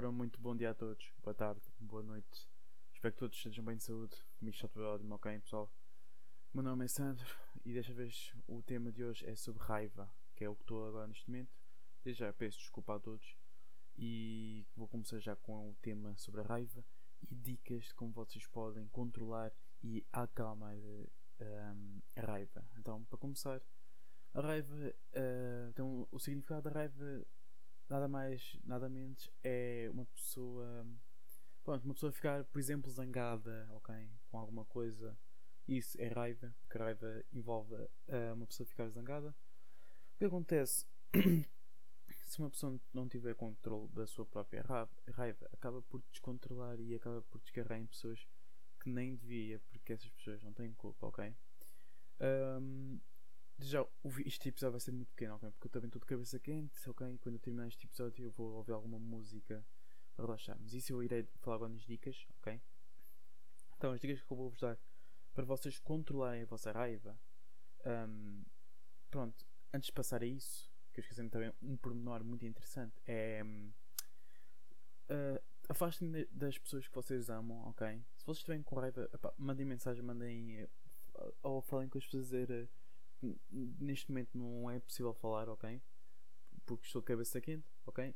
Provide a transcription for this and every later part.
Ora, muito bom dia a todos, boa tarde, boa noite. Espero que todos estejam bem de saúde. Comigo está tudo ótimo, ok, pessoal? Meu nome é Sandro e desta vez o tema de hoje é sobre raiva, que é o que estou agora neste momento. Desde já peço desculpa a todos e vou começar já com o tema sobre a raiva e dicas de como vocês podem controlar e acalmar um, a raiva. Então, para começar, a raiva, uh, então, o significado da raiva nada mais, nada menos é uma pessoa. Pronto, uma pessoa ficar, por exemplo, zangada, ok? Com alguma coisa. Isso é raiva, porque raiva envolve uh, uma pessoa ficar zangada. O que acontece? se uma pessoa não tiver controle da sua própria raiva, acaba por descontrolar e acaba por descarregar em pessoas que nem devia, porque essas pessoas não têm culpa, ok? Um, já este episódio vai ser muito pequeno, ok? Porque eu também estou de cabeça quente, ok? Quando eu terminar este episódio eu vou ouvir alguma música para relaxar. Mas isso eu irei falar agora nas dicas, ok? Então, as dicas que eu vou vos dar para vocês controlarem a vossa raiva. Um, pronto, antes de passar a isso, que eu esqueci também um pormenor muito interessante, é. Uh, afastem das pessoas que vocês amam, ok? Se vocês estiverem com raiva, mandem mensagem, mandem. ou falem com as pessoas dizer neste momento não é possível falar, ok? Porque estou de cabeça quente, ok?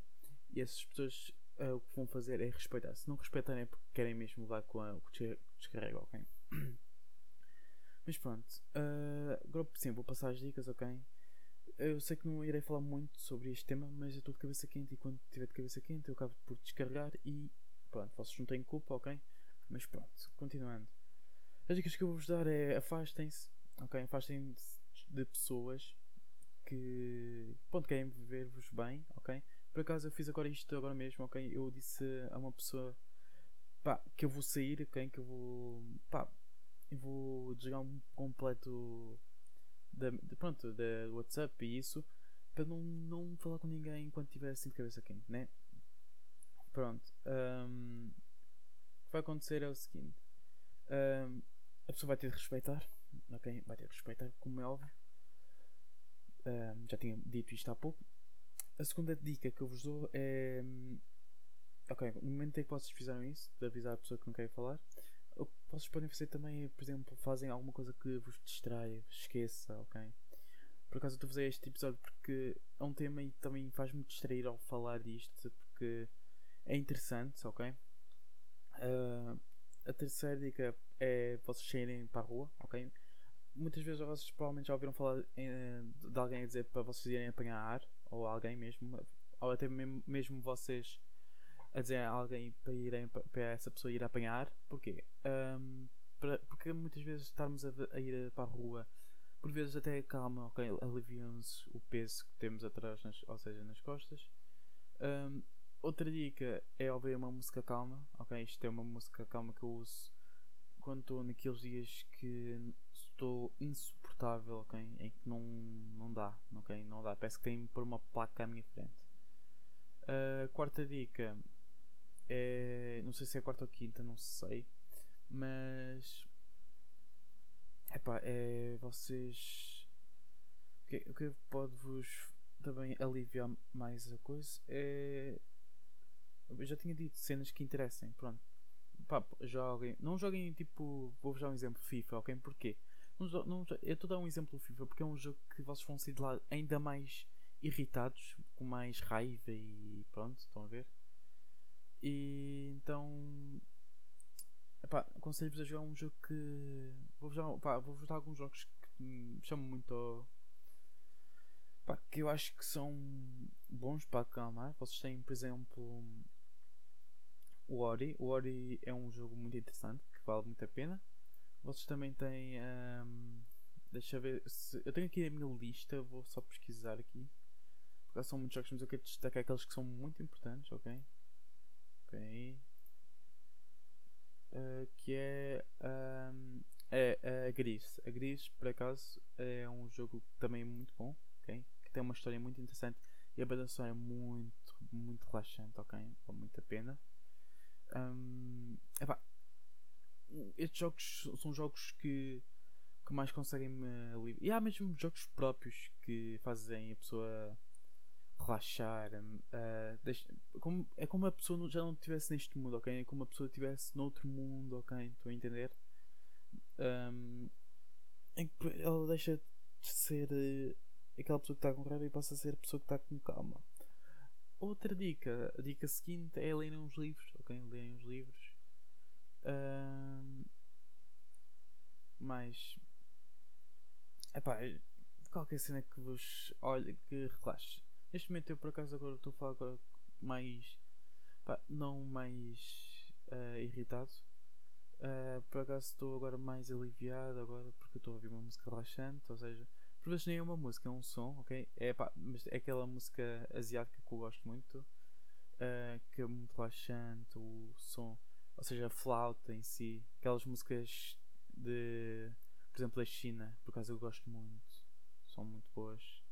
E essas pessoas uh, o que vão fazer é respeitar. Se não respeitarem é porque querem mesmo levar com, a, o descarrega, ok? Mas pronto, uh, agora sim, vou passar as dicas, ok? Eu sei que não irei falar muito sobre este tema, mas eu estou de cabeça quente e quando estiver de cabeça quente eu acabo por descarregar e pronto, vocês não têm culpa, ok? Mas pronto, continuando. As dicas que eu vou vos dar é afastem-se, ok? Afastem-se de pessoas que pronto, querem viver-vos bem, ok? Por acaso eu fiz agora isto agora mesmo, ok? Eu disse a uma pessoa pá, que eu vou sair, ok? Que eu vou pá, eu vou desligar um completo da, de, pronto, da WhatsApp e isso para não, não falar com ninguém enquanto estiver assim de cabeça quente, né? Pronto. Um, o que vai acontecer é o seguinte. Um, a pessoa vai ter de respeitar, ok? Vai ter de respeitar, como é óbvio. Já tinha dito isto há pouco. A segunda dica que eu vos dou é. Ok, no momento em que vocês fizeram isso, de avisar a pessoa que não quer falar, o que vocês podem fazer também é, por exemplo, fazem alguma coisa que vos distraia, esqueça, ok? Por acaso eu estou a fazer este episódio porque é um tema e também faz-me distrair ao falar disto, porque é interessante, ok? Uh, a terceira dica é vocês saírem para a rua, ok? Muitas vezes vocês provavelmente já ouviram falar em, de alguém a dizer para vocês irem apanhar ar, ou alguém mesmo, ou até mesmo, mesmo vocês a dizer a alguém para, irem, para essa pessoa ir apanhar. Porquê? Um, para, porque muitas vezes estarmos a, a, ir para a rua, por vezes até calma, ok, alivia-nos o peso que temos atrás, nas, ou seja, nas costas. Um, outra dica é ouvir uma música calma, ok? Isto é uma música calma que eu uso quando estou naqueles dias que estou insuportável, ok? Em que não, não dá, ok? Não dá, parece que tem por uma placa à minha frente. A quarta dica é. Não sei se é a quarta ou quinta, não sei. Mas. Epá, é. Vocês. O que, o que pode vos também aliviar mais a coisa é. Eu já tinha dito, cenas que interessem, pronto. Pá, joguem. Não joguem tipo. Vou-vos dar um exemplo FIFA, ok? Porquê? Eu estou a dar um exemplo FIFA porque é um jogo que vocês vão sair de lá ainda mais irritados, com mais raiva e pronto, estão a ver? E então. aconselho-vos a jogar um jogo que. Vou-vos dar, vou dar alguns jogos que me chamam muito. Pá, que eu acho que são bons para acalmar. Vocês têm, por exemplo, o Ori. O Ori é um jogo muito interessante que vale muito a pena. Vocês também têm. Um, deixa eu ver. Se, eu tenho aqui a minha lista, vou só pesquisar aqui. Porque são muitos jogos, mas eu quero destacar aqueles que são muito importantes, ok? Ok. Uh, que é, um, é a Gris. A Gris, por acaso, é um jogo também muito bom, ok? Que tem uma história muito interessante e a banda é muito, muito relaxante, ok? Vale muito a pena. Um, epá, estes jogos são jogos que, que mais conseguem me. E há mesmo jogos próprios que fazem a pessoa relaxar. Uh, deixa, como, é como a pessoa já não estivesse neste mundo, ok? É como a pessoa estivesse noutro mundo, ok? Estou a entender? Um, em que ela deixa de ser uh, aquela pessoa que está com raiva e passa a ser a pessoa que está com calma. Outra dica, a dica seguinte é lerem uns livros, ok? Lerem uns livros. Um, mas. Epá, qualquer cena que vos. Olha, que relaxe. Neste momento eu por acaso agora estou a falar agora mais. Pá, não mais uh, irritado. Uh, por acaso estou agora mais aliviado agora porque estou a ouvir uma música relaxante, ou seja, por vezes nem é uma música, é um som, ok? É, pá, mas é aquela música asiática que eu gosto muito, uh, que é muito relaxante, o som, ou seja, a flauta em si, aquelas músicas de, por exemplo, da China, por acaso eu gosto muito, são muito boas.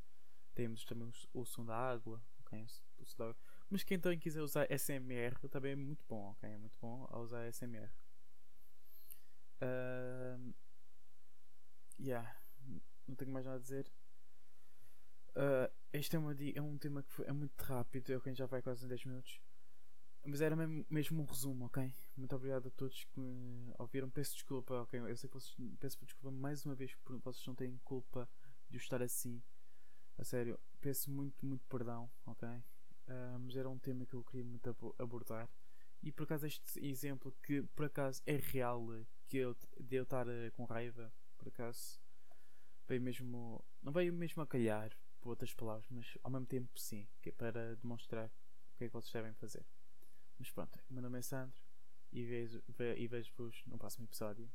Temos também o, o som da água, ok? O som da água. Mas quem também quiser usar SMR também é muito bom, ok? É muito bom a usar SMR. Uh, yeah, não tenho mais nada a dizer. Uh, este é, uma, é um tema que foi, é muito rápido, é quem já vai quase em 10 minutos. Mas era mesmo, um resumo, ok? Muito obrigado a todos que me ouviram. Peço desculpa, ok? Eu sei que vocês. Peço desculpa mais uma vez porque vocês não têm culpa de eu estar assim. A sério, peço muito, muito perdão, ok? Uh, mas era um tema que eu queria muito abordar. E por acaso este exemplo que por acaso é real, que eu, de eu estar uh, com raiva, por acaso veio mesmo. Não veio mesmo a calhar, por outras palavras, mas ao mesmo tempo sim, que é para demonstrar o que é que vocês devem fazer. Mas pronto, o meu nome é Sandro e vejo-vos no próximo episódio.